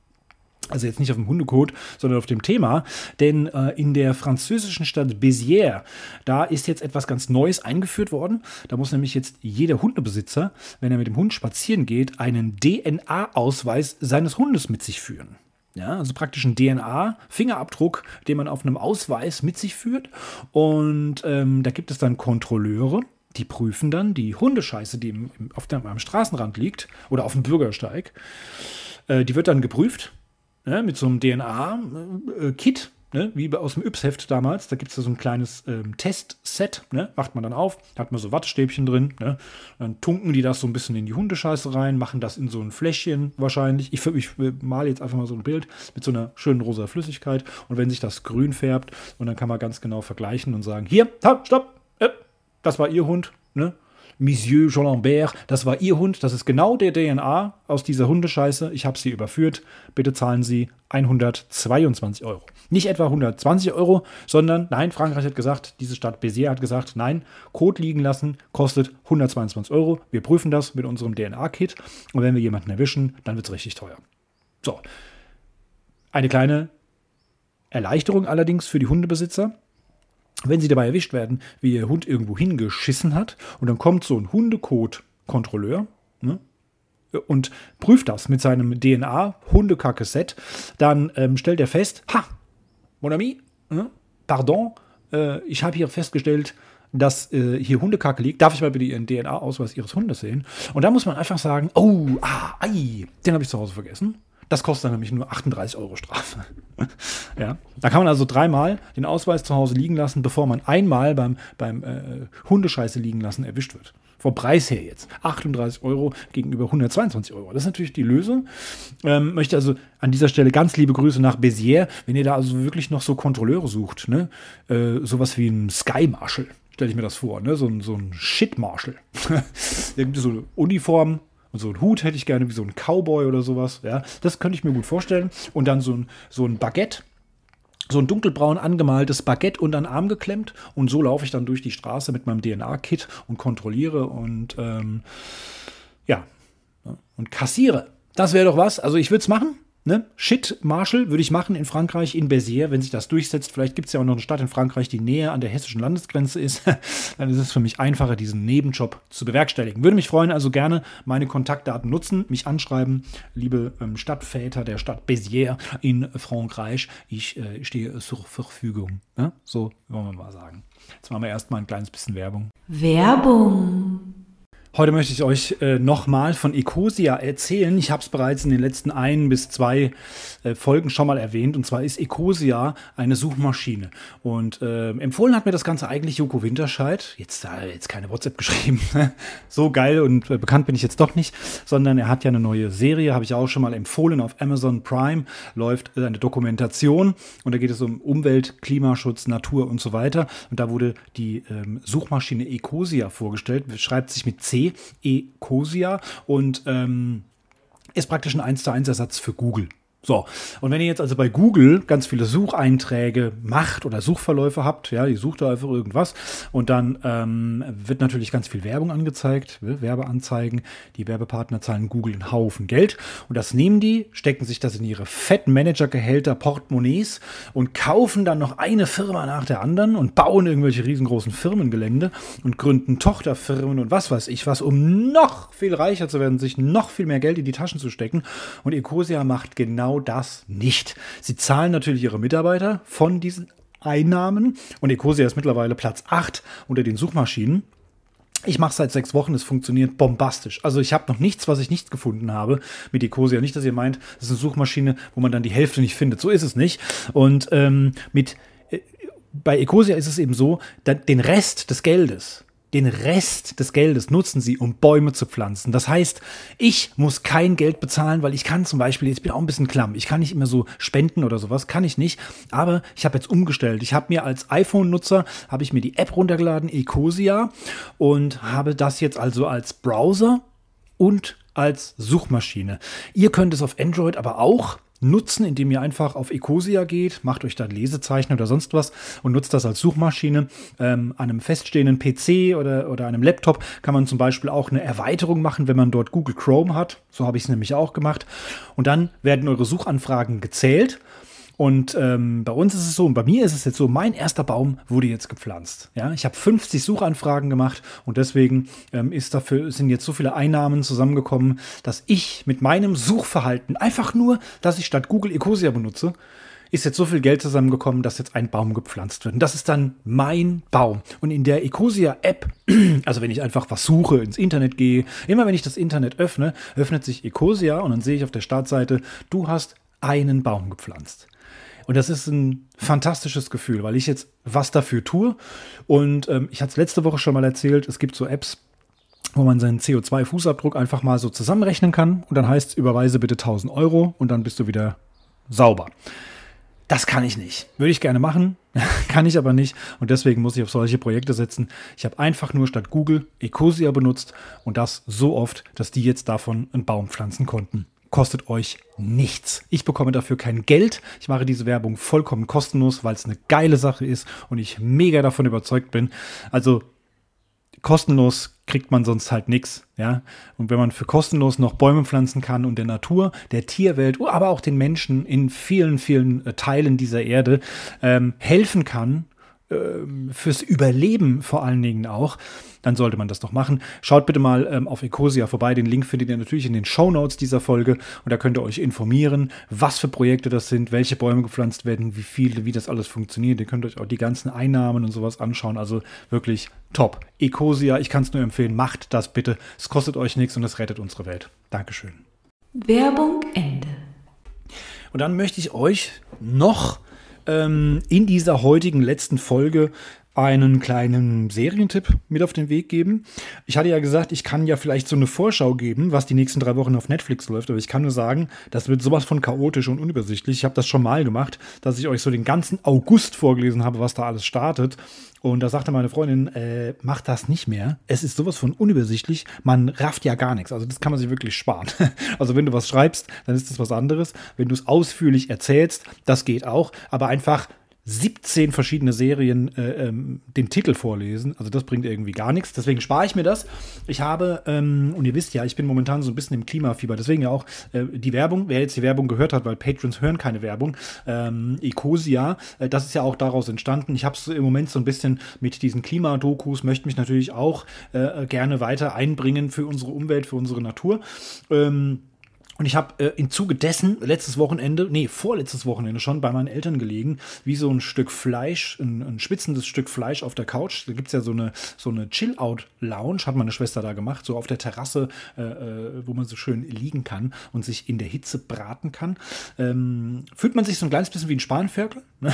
Speaker 1: Also jetzt nicht auf dem Hundekot, sondern auf dem Thema. Denn äh, in der französischen Stadt Béziers, da ist jetzt etwas ganz Neues eingeführt worden. Da muss nämlich jetzt jeder Hundebesitzer, wenn er mit dem Hund spazieren geht, einen DNA-Ausweis seines Hundes mit sich führen. Ja, also praktisch ein DNA-Fingerabdruck, den man auf einem Ausweis mit sich führt. Und ähm, da gibt es dann Kontrolleure, die prüfen dann die Hundescheiße, die im, auf dem, am Straßenrand liegt oder auf dem Bürgersteig. Äh, die wird dann geprüft ne, mit so einem DNA-Kit, ne, wie aus dem Yps-Heft damals. Da gibt es so ein kleines ähm, Testset, ne, macht man dann auf, hat man so Wattestäbchen drin, ne, dann tunken die das so ein bisschen in die Hundescheiße rein, machen das in so ein Fläschchen wahrscheinlich. Ich, ich male jetzt einfach mal so ein Bild mit so einer schönen rosa Flüssigkeit und wenn sich das grün färbt und dann kann man ganz genau vergleichen und sagen, hier, stopp, äh, das war ihr Hund, ne, Monsieur Jean Lambert, das war Ihr Hund, das ist genau der DNA aus dieser Hundescheiße. Ich habe Sie überführt. Bitte zahlen Sie 122 Euro. Nicht etwa 120 Euro, sondern nein, Frankreich hat gesagt, diese Stadt Béziers hat gesagt, nein, Code liegen lassen kostet 122 Euro. Wir prüfen das mit unserem DNA-Kit und wenn wir jemanden erwischen, dann wird es richtig teuer. So. Eine kleine Erleichterung allerdings für die Hundebesitzer. Wenn sie dabei erwischt werden, wie ihr Hund irgendwo hingeschissen hat, und dann kommt so ein Hundekot-Kontrolleur ne, und prüft das mit seinem DNA-Hundekacke-Set, dann ähm, stellt er fest, ha, mon ami, ne, pardon, äh, ich habe hier festgestellt, dass äh, hier Hundekacke liegt. Darf ich mal bitte Ihren DNA-Ausweis Ihres Hundes sehen? Und da muss man einfach sagen, oh, ah, ei, den habe ich zu Hause vergessen. Das kostet dann nämlich nur 38 Euro Strafe. ja. Da kann man also dreimal den Ausweis zu Hause liegen lassen, bevor man einmal beim, beim äh, Hundescheiße liegen lassen erwischt wird. Vom Preis her jetzt. 38 Euro gegenüber 122 Euro. Das ist natürlich die Lösung. Ähm, möchte also an dieser Stelle ganz liebe Grüße nach Béziers, wenn ihr da also wirklich noch so Kontrolleure sucht. Ne? Äh, sowas wie ein Sky Marshal stelle ich mir das vor, ne? So ein, so ein Shit-Marshal. da gibt es so eine Uniform, und so einen Hut hätte ich gerne, wie so ein Cowboy oder sowas. Ja, das könnte ich mir gut vorstellen. Und dann so ein, so ein Baguette, so ein dunkelbraun angemaltes Baguette unter den Arm geklemmt. Und so laufe ich dann durch die Straße mit meinem DNA-Kit und kontrolliere und ähm, ja, und kassiere. Das wäre doch was. Also ich würde es machen. Ne? Shit, Marshall würde ich machen in Frankreich, in Béziers, wenn sich das durchsetzt. Vielleicht gibt es ja auch noch eine Stadt in Frankreich, die näher an der hessischen Landesgrenze ist. Dann ist es für mich einfacher, diesen Nebenjob zu bewerkstelligen. Würde mich freuen, also gerne meine Kontaktdaten nutzen, mich anschreiben, liebe ähm, Stadtväter der Stadt Béziers in Frankreich. Ich äh, stehe zur Verfügung. Ne? So wollen wir mal sagen. Jetzt machen wir erstmal ein kleines bisschen Werbung.
Speaker 2: Werbung.
Speaker 1: Heute möchte ich euch äh, nochmal von Ecosia erzählen. Ich habe es bereits in den letzten ein bis zwei äh, Folgen schon mal erwähnt. Und zwar ist Ecosia eine Suchmaschine. Und äh, empfohlen hat mir das Ganze eigentlich Joko Winterscheid. Jetzt äh, jetzt keine WhatsApp geschrieben. so geil und äh, bekannt bin ich jetzt doch nicht. Sondern er hat ja eine neue Serie, habe ich auch schon mal empfohlen auf Amazon Prime. Läuft eine Dokumentation. Und da geht es um Umwelt, Klimaschutz, Natur und so weiter. Und da wurde die ähm, Suchmaschine Ecosia vorgestellt. Schreibt sich mit C Ecosia und ähm, ist praktisch ein 1 zu 1 Ersatz für Google. So, und wenn ihr jetzt also bei Google ganz viele Sucheinträge macht oder Suchverläufe habt, ja, ihr sucht da einfach irgendwas und dann ähm, wird natürlich ganz viel Werbung angezeigt, Werbeanzeigen. Die Werbepartner zahlen Google einen Haufen Geld und das nehmen die, stecken sich das in ihre fetten Managergehälter, Portemonnaies und kaufen dann noch eine Firma nach der anderen und bauen irgendwelche riesengroßen Firmengelände und gründen Tochterfirmen und was weiß ich was, um noch viel reicher zu werden, sich noch viel mehr Geld in die Taschen zu stecken. Und Ecosia macht genau genau das nicht. Sie zahlen natürlich ihre Mitarbeiter von diesen Einnahmen und Ecosia ist mittlerweile Platz 8 unter den Suchmaschinen. Ich mache seit sechs Wochen, es funktioniert bombastisch. Also ich habe noch nichts, was ich nicht gefunden habe mit Ecosia. Nicht, dass ihr meint, das ist eine Suchmaschine, wo man dann die Hälfte nicht findet. So ist es nicht. Und ähm, mit äh, bei Ecosia ist es eben so, den Rest des Geldes, den Rest des Geldes nutzen sie, um Bäume zu pflanzen. Das heißt, ich muss kein Geld bezahlen, weil ich kann zum Beispiel, jetzt bin ich auch ein bisschen klamm, ich kann nicht immer so spenden oder sowas, kann ich nicht. Aber ich habe jetzt umgestellt. Ich habe mir als iPhone-Nutzer, habe ich mir die App runtergeladen, Ecosia, und habe das jetzt also als Browser und als Suchmaschine. Ihr könnt es auf Android aber auch nutzen, indem ihr einfach auf Ecosia geht, macht euch da Lesezeichen oder sonst was und nutzt das als Suchmaschine. Ähm, an einem feststehenden PC oder, oder einem Laptop kann man zum Beispiel auch eine Erweiterung machen, wenn man dort Google Chrome hat. So habe ich es nämlich auch gemacht. Und dann werden eure Suchanfragen gezählt und ähm, bei uns ist es so, und bei mir ist es jetzt so, mein erster Baum wurde jetzt gepflanzt. Ja, ich habe 50 Suchanfragen gemacht und deswegen ähm, ist dafür, sind jetzt so viele Einnahmen zusammengekommen, dass ich mit meinem Suchverhalten einfach nur, dass ich statt Google Ecosia benutze, ist jetzt so viel Geld zusammengekommen, dass jetzt ein Baum gepflanzt wird. Und das ist dann mein Baum. Und in der Ecosia-App, also wenn ich einfach was suche, ins Internet gehe, immer wenn ich das Internet öffne, öffnet sich Ecosia und dann sehe ich auf der Startseite, du hast einen Baum gepflanzt. Und das ist ein fantastisches Gefühl, weil ich jetzt was dafür tue. Und ähm, ich hatte es letzte Woche schon mal erzählt, es gibt so Apps, wo man seinen CO2-Fußabdruck einfach mal so zusammenrechnen kann. Und dann heißt es, überweise bitte 1000 Euro und dann bist du wieder sauber. Das kann ich nicht. Würde ich gerne machen, kann ich aber nicht. Und deswegen muss ich auf solche Projekte setzen. Ich habe einfach nur statt Google Ecosia benutzt und das so oft, dass die jetzt davon einen Baum pflanzen konnten kostet euch nichts. Ich bekomme dafür kein Geld. Ich mache diese Werbung vollkommen kostenlos, weil es eine geile Sache ist und ich mega davon überzeugt bin. Also kostenlos kriegt man sonst halt nichts, ja. Und wenn man für kostenlos noch Bäume pflanzen kann und der Natur, der Tierwelt, aber auch den Menschen in vielen, vielen äh, Teilen dieser Erde ähm, helfen kann, fürs Überleben vor allen Dingen auch, dann sollte man das doch machen. Schaut bitte mal ähm, auf Ecosia vorbei. Den Link findet ihr natürlich in den Show Notes dieser Folge und da könnt ihr euch informieren, was für Projekte das sind, welche Bäume gepflanzt werden, wie viele, wie das alles funktioniert. Ihr könnt euch auch die ganzen Einnahmen und sowas anschauen. Also wirklich top. Ecosia, ich kann es nur empfehlen, macht das bitte. Es kostet euch nichts und es rettet unsere Welt. Dankeschön.
Speaker 2: Werbung Ende.
Speaker 1: Und dann möchte ich euch noch ähm, in dieser heutigen letzten Folge einen kleinen Serientipp mit auf den Weg geben. Ich hatte ja gesagt, ich kann ja vielleicht so eine Vorschau geben, was die nächsten drei Wochen auf Netflix läuft, aber ich kann nur sagen, das wird sowas von chaotisch und unübersichtlich. Ich habe das schon mal gemacht, dass ich euch so den ganzen August vorgelesen habe, was da alles startet. Und da sagte meine Freundin, äh, mach das nicht mehr. Es ist sowas von unübersichtlich. Man rafft ja gar nichts. Also das kann man sich wirklich sparen. Also wenn du was schreibst, dann ist das was anderes. Wenn du es ausführlich erzählst, das geht auch. Aber einfach 17 verschiedene Serien äh, ähm, den Titel vorlesen. Also das bringt irgendwie gar nichts. Deswegen spare ich mir das. Ich habe, ähm, und ihr wisst ja, ich bin momentan so ein bisschen im Klimafieber. Deswegen ja auch äh, die Werbung. Wer jetzt die Werbung gehört hat, weil Patrons hören keine Werbung. Ähm, Ecosia, äh, das ist ja auch daraus entstanden. Ich habe es im Moment so ein bisschen mit diesen Klimadokus, möchte mich natürlich auch äh, gerne weiter einbringen für unsere Umwelt, für unsere Natur. Ähm, und ich habe äh, im Zuge dessen letztes Wochenende, nee, vorletztes Wochenende schon bei meinen Eltern gelegen, wie so ein Stück Fleisch, ein, ein spitzendes Stück Fleisch auf der Couch. Da gibt es ja so eine, so eine Chill-Out-Lounge, hat meine Schwester da gemacht, so auf der Terrasse, äh, äh, wo man so schön liegen kann und sich in der Hitze braten kann. Ähm, fühlt man sich so ein kleines bisschen wie ein Spanferkel. Ne?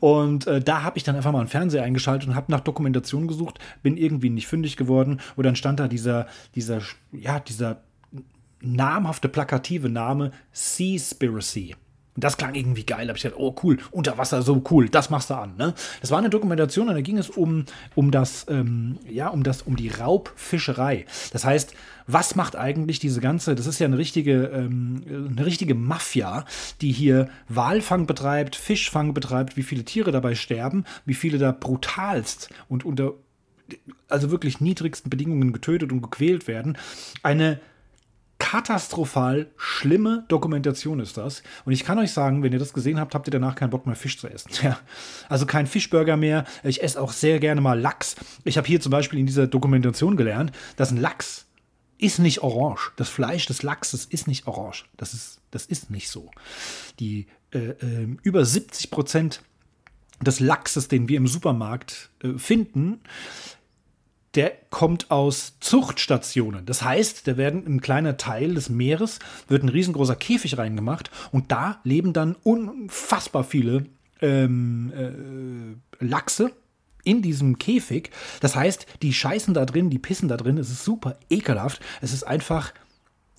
Speaker 1: Und äh, da habe ich dann einfach mal einen Fernseher eingeschaltet und habe nach Dokumentation gesucht, bin irgendwie nicht fündig geworden. Und dann stand da dieser, dieser, ja, dieser namhafte, plakative Name Seaspiracy. Das klang irgendwie geil. Da habe ich gedacht, oh cool, unter Wasser, so cool, das machst du an. Ne? Das war eine Dokumentation und da ging es um, um das, ähm, ja, um das, um die Raubfischerei. Das heißt, was macht eigentlich diese ganze, das ist ja eine richtige, ähm, eine richtige Mafia, die hier Walfang betreibt, Fischfang betreibt, wie viele Tiere dabei sterben, wie viele da brutalst und unter also wirklich niedrigsten Bedingungen getötet und gequält werden. Eine katastrophal schlimme Dokumentation ist das. Und ich kann euch sagen, wenn ihr das gesehen habt, habt ihr danach keinen Bock mehr Fisch zu essen. Ja. Also kein Fischburger mehr. Ich esse auch sehr gerne mal Lachs. Ich habe hier zum Beispiel in dieser Dokumentation gelernt, dass ein Lachs ist nicht orange. Das Fleisch des Lachses ist nicht orange. Das ist, das ist nicht so. Die äh, äh, über 70 Prozent des Lachses, den wir im Supermarkt äh, finden, der kommt aus Zuchtstationen. Das heißt, da werden ein kleiner Teil des Meeres, wird ein riesengroßer Käfig reingemacht und da leben dann unfassbar viele ähm, äh, Lachse in diesem Käfig. Das heißt, die scheißen da drin, die pissen da drin. Es ist super ekelhaft. Es ist einfach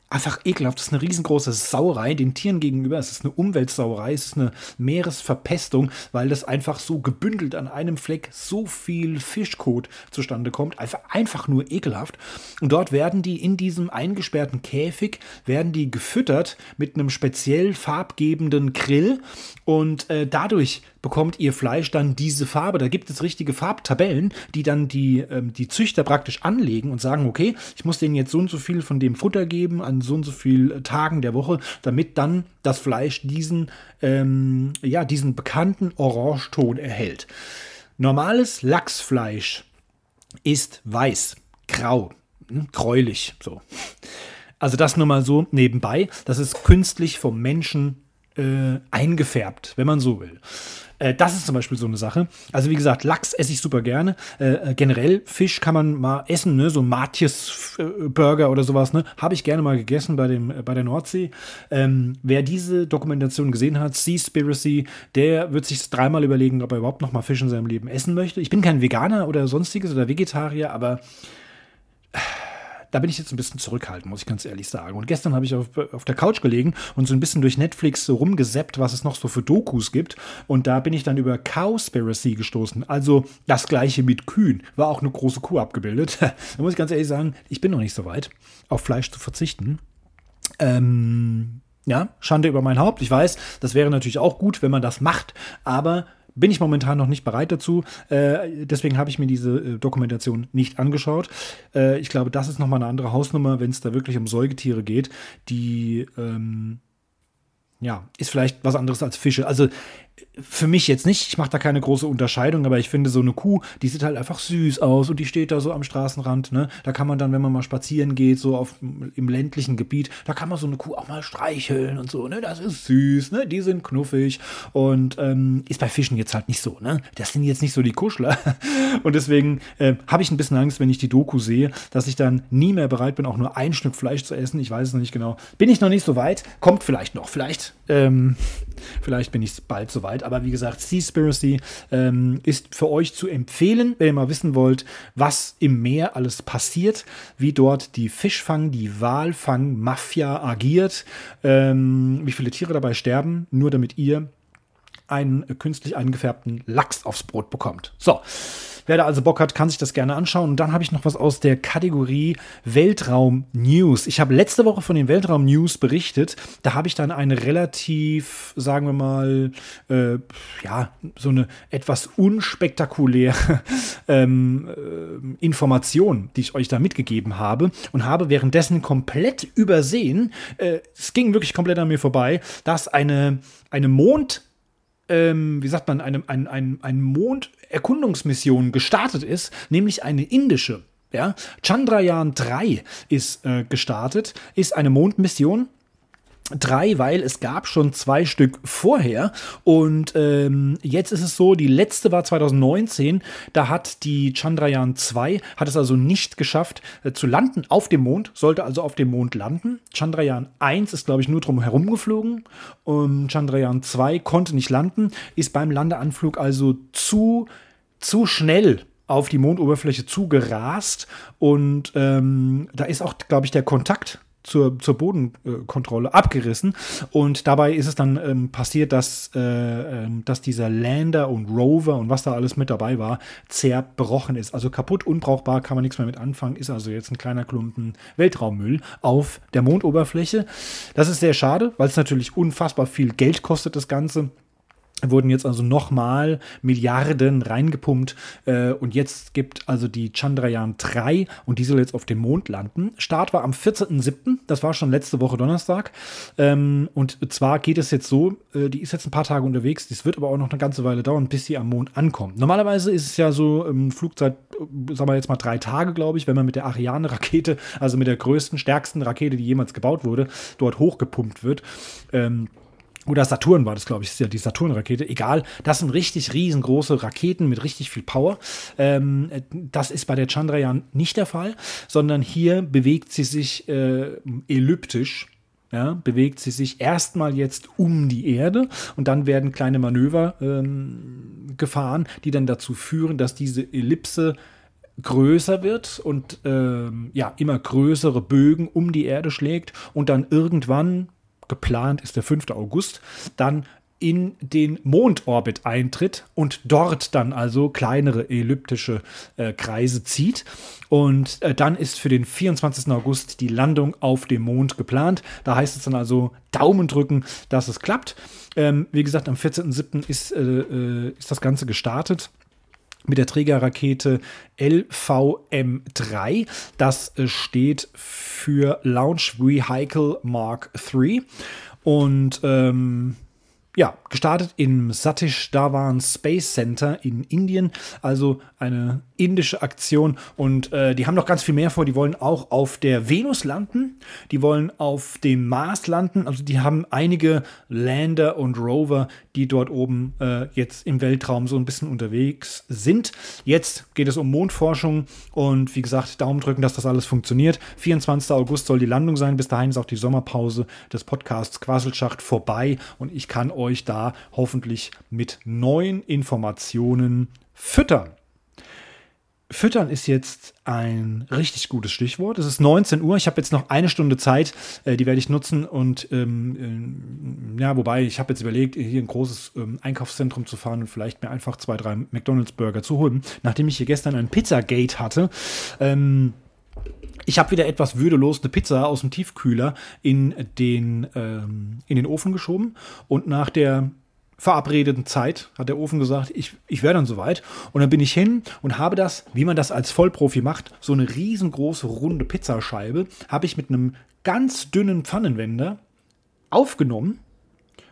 Speaker 1: einfach ekelhaft. Das ist eine riesengroße Sauerei den Tieren gegenüber. Es ist eine Umweltsauerei, es ist eine Meeresverpestung, weil das einfach so gebündelt an einem Fleck so viel Fischkot zustande kommt. Einfach, einfach nur ekelhaft. Und dort werden die in diesem eingesperrten Käfig, werden die gefüttert mit einem speziell farbgebenden Grill und äh, dadurch bekommt ihr Fleisch dann diese Farbe. Da gibt es richtige Farbtabellen, die dann die, ähm, die Züchter praktisch anlegen und sagen, okay, ich muss denen jetzt so und so viel von dem Futter geben an so und so viel Tagen der Woche, damit dann das Fleisch diesen, ähm, ja, diesen bekannten Orangeton erhält. Normales Lachsfleisch ist weiß, grau, hm, gräulich, so. Also das nur mal so nebenbei. Das ist künstlich vom Menschen äh, eingefärbt, wenn man so will. Äh, das ist zum Beispiel so eine Sache. Also wie gesagt, Lachs esse ich super gerne. Äh, äh generell Fisch kann man mal essen, ne? so Matjes Burger oder sowas, ne? Habe ich gerne mal gegessen bei, dem, äh, bei der Nordsee. Ähm, wer diese Dokumentation gesehen hat, Seaspiracy, der wird sich dreimal überlegen, ob er überhaupt noch mal Fisch in seinem Leben essen möchte. Ich bin kein Veganer oder sonstiges oder Vegetarier, aber da bin ich jetzt ein bisschen zurückhaltend, muss ich ganz ehrlich sagen. Und gestern habe ich auf, auf der Couch gelegen und so ein bisschen durch Netflix so rumgeseppt, was es noch so für Dokus gibt. Und da bin ich dann über Cowspiracy gestoßen. Also das gleiche mit Kühen. War auch eine große Kuh abgebildet. da muss ich ganz ehrlich sagen, ich bin noch nicht so weit, auf Fleisch zu verzichten. Ähm, ja, Schande über mein Haupt. Ich weiß, das wäre natürlich auch gut, wenn man das macht, aber bin ich momentan noch nicht bereit dazu. Äh, deswegen habe ich mir diese äh, Dokumentation nicht angeschaut. Äh, ich glaube, das ist nochmal eine andere Hausnummer, wenn es da wirklich um Säugetiere geht, die ähm, ja, ist vielleicht was anderes als Fische. Also für mich jetzt nicht, ich mache da keine große Unterscheidung, aber ich finde so eine Kuh, die sieht halt einfach süß aus und die steht da so am Straßenrand, ne? Da kann man dann, wenn man mal spazieren geht, so auf im ländlichen Gebiet, da kann man so eine Kuh auch mal streicheln und so, ne? Das ist süß, ne? Die sind knuffig und ähm, ist bei Fischen jetzt halt nicht so, ne? Das sind jetzt nicht so die Kuschler und deswegen äh, habe ich ein bisschen Angst, wenn ich die Doku sehe, dass ich dann nie mehr bereit bin, auch nur ein Stück Fleisch zu essen. Ich weiß es noch nicht genau. Bin ich noch nicht so weit? Kommt vielleicht noch, vielleicht, ähm, vielleicht bin ich bald so weit aber wie gesagt, Seaspiracy ähm, ist für euch zu empfehlen, wenn ihr mal wissen wollt, was im Meer alles passiert, wie dort die Fischfang, die Walfang-Mafia agiert, ähm, wie viele Tiere dabei sterben, nur damit ihr einen künstlich eingefärbten Lachs aufs Brot bekommt. So. Wer da also Bock hat, kann sich das gerne anschauen. Und dann habe ich noch was aus der Kategorie Weltraum News. Ich habe letzte Woche von den Weltraum News berichtet. Da habe ich dann eine relativ, sagen wir mal, äh, ja, so eine etwas unspektakuläre ähm, äh, Information, die ich euch da mitgegeben habe und habe währenddessen komplett übersehen, äh, es ging wirklich komplett an mir vorbei, dass eine, eine Mond- ähm, wie sagt man, eine, ein, ein, ein Monderkundungsmission gestartet ist, nämlich eine indische. Ja? Chandrayaan 3 ist äh, gestartet, ist eine Mondmission drei, weil es gab schon zwei Stück vorher. Und ähm, jetzt ist es so, die letzte war 2019. Da hat die Chandrayaan 2, hat es also nicht geschafft äh, zu landen auf dem Mond, sollte also auf dem Mond landen. Chandrayaan 1 ist, glaube ich, nur drum herum geflogen. Und Chandrayaan 2 konnte nicht landen, ist beim Landeanflug also zu, zu schnell auf die Mondoberfläche zugerast und ähm, da ist auch, glaube ich, der Kontakt zur, zur Bodenkontrolle abgerissen. Und dabei ist es dann ähm, passiert, dass, äh, ähm, dass dieser Lander und Rover und was da alles mit dabei war, zerbrochen ist. Also kaputt, unbrauchbar, kann man nichts mehr mit anfangen. Ist also jetzt ein kleiner Klumpen Weltraummüll auf der Mondoberfläche. Das ist sehr schade, weil es natürlich unfassbar viel Geld kostet, das Ganze wurden jetzt also nochmal Milliarden reingepumpt äh, und jetzt gibt also die Chandrayaan 3 und die soll jetzt auf dem Mond landen. Start war am 14.07., das war schon letzte Woche Donnerstag ähm, und zwar geht es jetzt so, äh, die ist jetzt ein paar Tage unterwegs, das wird aber auch noch eine ganze Weile dauern, bis sie am Mond ankommt. Normalerweise ist es ja so ähm, Flugzeit, äh, sagen wir jetzt mal drei Tage, glaube ich, wenn man mit der Ariane-Rakete, also mit der größten, stärksten Rakete, die jemals gebaut wurde, dort hochgepumpt wird. Ähm, oder Saturn war das, glaube ich, ist ja die Saturn-Rakete. Egal, das sind richtig riesengroße Raketen mit richtig viel Power. Ähm, das ist bei der Chandrayaan nicht der Fall, sondern hier bewegt sie sich äh, elliptisch. Ja, bewegt sie sich erstmal jetzt um die Erde und dann werden kleine Manöver ähm, gefahren, die dann dazu führen, dass diese Ellipse größer wird und ähm, ja immer größere Bögen um die Erde schlägt und dann irgendwann geplant ist der 5. August, dann in den Mondorbit eintritt und dort dann also kleinere elliptische äh, Kreise zieht. Und äh, dann ist für den 24. August die Landung auf dem Mond geplant. Da heißt es dann also Daumen drücken, dass es klappt. Ähm, wie gesagt, am 14.07. Ist, äh, äh, ist das Ganze gestartet mit der Trägerrakete LVM3. Das äh, steht für Launch Vehicle Mark III. Und ähm, ja, gestartet im Satish Dhawan Space Center in Indien, also eine indische Aktion und äh, die haben noch ganz viel mehr vor. Die wollen auch auf der Venus landen, die wollen auf dem Mars landen, also die haben einige Lander und Rover, die dort oben äh, jetzt im Weltraum so ein bisschen unterwegs sind. Jetzt geht es um Mondforschung und wie gesagt, Daumen drücken, dass das alles funktioniert. 24. August soll die Landung sein, bis dahin ist auch die Sommerpause des Podcasts Quasselschacht vorbei und ich kann euch euch da hoffentlich mit neuen Informationen füttern. Füttern ist jetzt ein richtig gutes Stichwort. Es ist 19 Uhr. Ich habe jetzt noch eine Stunde Zeit. Äh, die werde ich nutzen. Und ähm, äh, ja, wobei ich habe jetzt überlegt, hier ein großes ähm, Einkaufszentrum zu fahren und vielleicht mir einfach zwei, drei McDonalds-Burger zu holen. Nachdem ich hier gestern ein Pizzagate hatte. Ähm, ich habe wieder etwas würdelos eine Pizza aus dem Tiefkühler in den, ähm, in den Ofen geschoben und nach der verabredeten Zeit hat der Ofen gesagt, ich, ich wäre dann soweit. Und dann bin ich hin und habe das, wie man das als Vollprofi macht, so eine riesengroße runde Pizzascheibe, habe ich mit einem ganz dünnen Pfannenwender aufgenommen,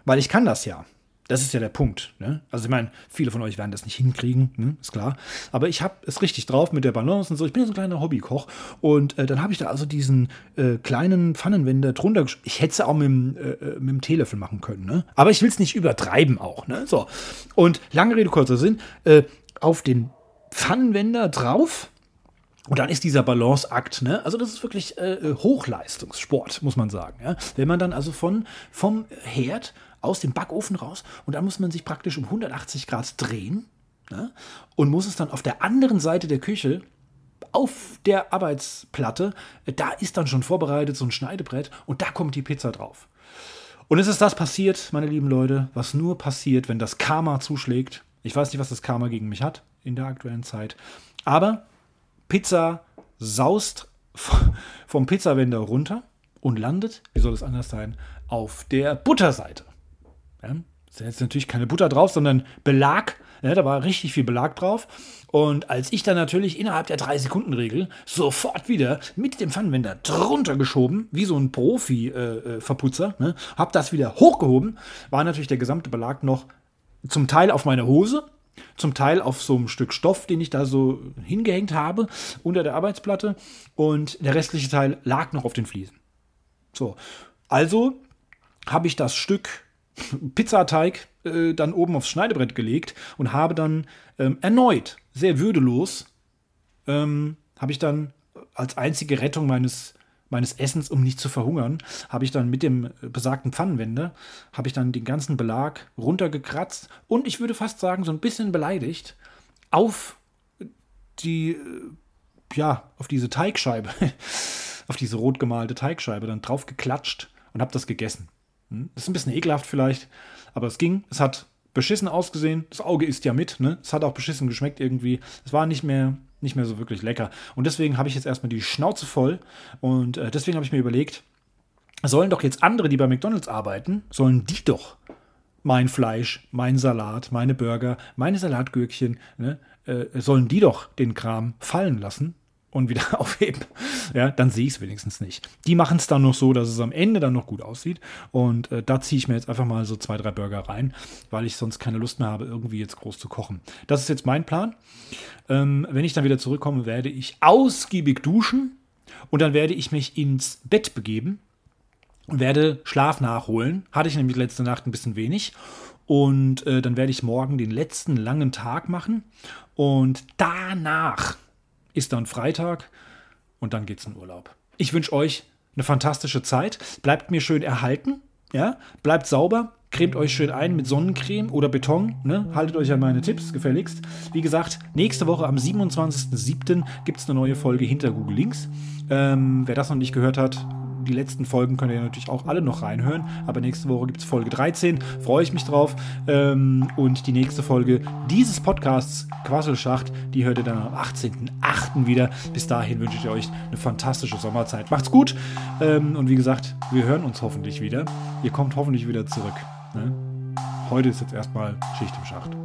Speaker 1: weil ich kann das ja. Das ist ja der Punkt. Ne? Also ich meine, viele von euch werden das nicht hinkriegen, ne? ist klar. Aber ich habe es richtig drauf mit der Balance und so. Ich bin ja so ein kleiner Hobbykoch. Und äh, dann habe ich da also diesen äh, kleinen Pfannenwender drunter. Ich hätte es auch mit, dem, äh, äh, mit dem Teelöffel machen können. Ne? Aber ich will es nicht übertreiben auch. Ne? So. Und lange Rede, kurzer Sinn. Äh, auf den Pfannenwender drauf. Und dann ist dieser Balanceakt, ne? Also das ist wirklich äh, Hochleistungssport, muss man sagen. Ja? Wenn man dann also von, vom Herd aus dem Backofen raus und dann muss man sich praktisch um 180 Grad drehen ne? und muss es dann auf der anderen Seite der Küche auf der Arbeitsplatte, da ist dann schon vorbereitet so ein Schneidebrett und da kommt die Pizza drauf. Und es ist das passiert, meine lieben Leute, was nur passiert, wenn das Karma zuschlägt. Ich weiß nicht, was das Karma gegen mich hat in der aktuellen Zeit. Aber Pizza saust vom Pizzawender runter und landet, wie soll es anders sein, auf der Butterseite. Ja, ist jetzt natürlich keine Butter drauf, sondern Belag. Ja, da war richtig viel Belag drauf. Und als ich dann natürlich innerhalb der 3-Sekunden-Regel sofort wieder mit dem Pfannenwender drunter geschoben, wie so ein Profi-Verputzer, äh, ne, hab das wieder hochgehoben, war natürlich der gesamte Belag noch zum Teil auf meiner Hose, zum Teil auf so einem Stück Stoff, den ich da so hingehängt habe unter der Arbeitsplatte und der restliche Teil lag noch auf den Fliesen. So, also habe ich das Stück Pizzateig äh, dann oben aufs Schneidebrett gelegt und habe dann ähm, erneut, sehr würdelos, ähm, habe ich dann als einzige Rettung meines, meines Essens, um nicht zu verhungern, habe ich dann mit dem besagten Pfannenwender, habe ich dann den ganzen Belag runtergekratzt und ich würde fast sagen, so ein bisschen beleidigt auf die, äh, ja, auf diese Teigscheibe, auf diese rot gemalte Teigscheibe dann drauf geklatscht und habe das gegessen. Hm? Das ist ein bisschen ekelhaft vielleicht, aber es ging. Es hat beschissen ausgesehen. Das Auge isst ja mit. Ne? Es hat auch beschissen geschmeckt irgendwie. Es war nicht mehr, nicht mehr so wirklich lecker. Und deswegen habe ich jetzt erstmal die Schnauze voll. Und äh, deswegen habe ich mir überlegt, sollen doch jetzt andere, die bei McDonald's arbeiten, sollen die doch mein Fleisch, mein Salat, meine Burger, meine Salatgürkchen, ne, äh, sollen die doch den Kram fallen lassen und wieder aufheben, ja, dann sehe ich es wenigstens nicht. Die machen es dann noch so, dass es am Ende dann noch gut aussieht. Und äh, da ziehe ich mir jetzt einfach mal so zwei, drei Burger rein, weil ich sonst keine Lust mehr habe, irgendwie jetzt groß zu kochen. Das ist jetzt mein Plan. Ähm, wenn ich dann wieder zurückkomme, werde ich ausgiebig duschen und dann werde ich mich ins Bett begeben und werde Schlaf nachholen. Hatte ich nämlich letzte Nacht ein bisschen wenig. Und äh, dann werde ich morgen den letzten langen Tag machen. Und danach ist dann Freitag und dann geht's in Urlaub. Ich wünsche euch eine fantastische Zeit. Bleibt mir schön erhalten. Ja? Bleibt sauber. Cremt euch schön ein mit Sonnencreme oder Beton. Ne? Haltet euch an meine Tipps, gefälligst. Wie gesagt, nächste Woche am 27.07. gibt es eine neue Folge hinter Google Links. Ähm, wer das noch nicht gehört hat, die letzten Folgen könnt ihr natürlich auch alle noch reinhören. Aber nächste Woche gibt es Folge 13. Freue ich mich drauf. Ähm, und die nächste Folge dieses Podcasts, Quasselschacht, die hört ihr dann am 18.08. wieder. Bis dahin wünsche ich euch eine fantastische Sommerzeit. Macht's gut. Ähm, und wie gesagt, wir hören uns hoffentlich wieder. Ihr kommt hoffentlich wieder zurück. Ne? Heute ist jetzt erstmal Schicht im Schacht.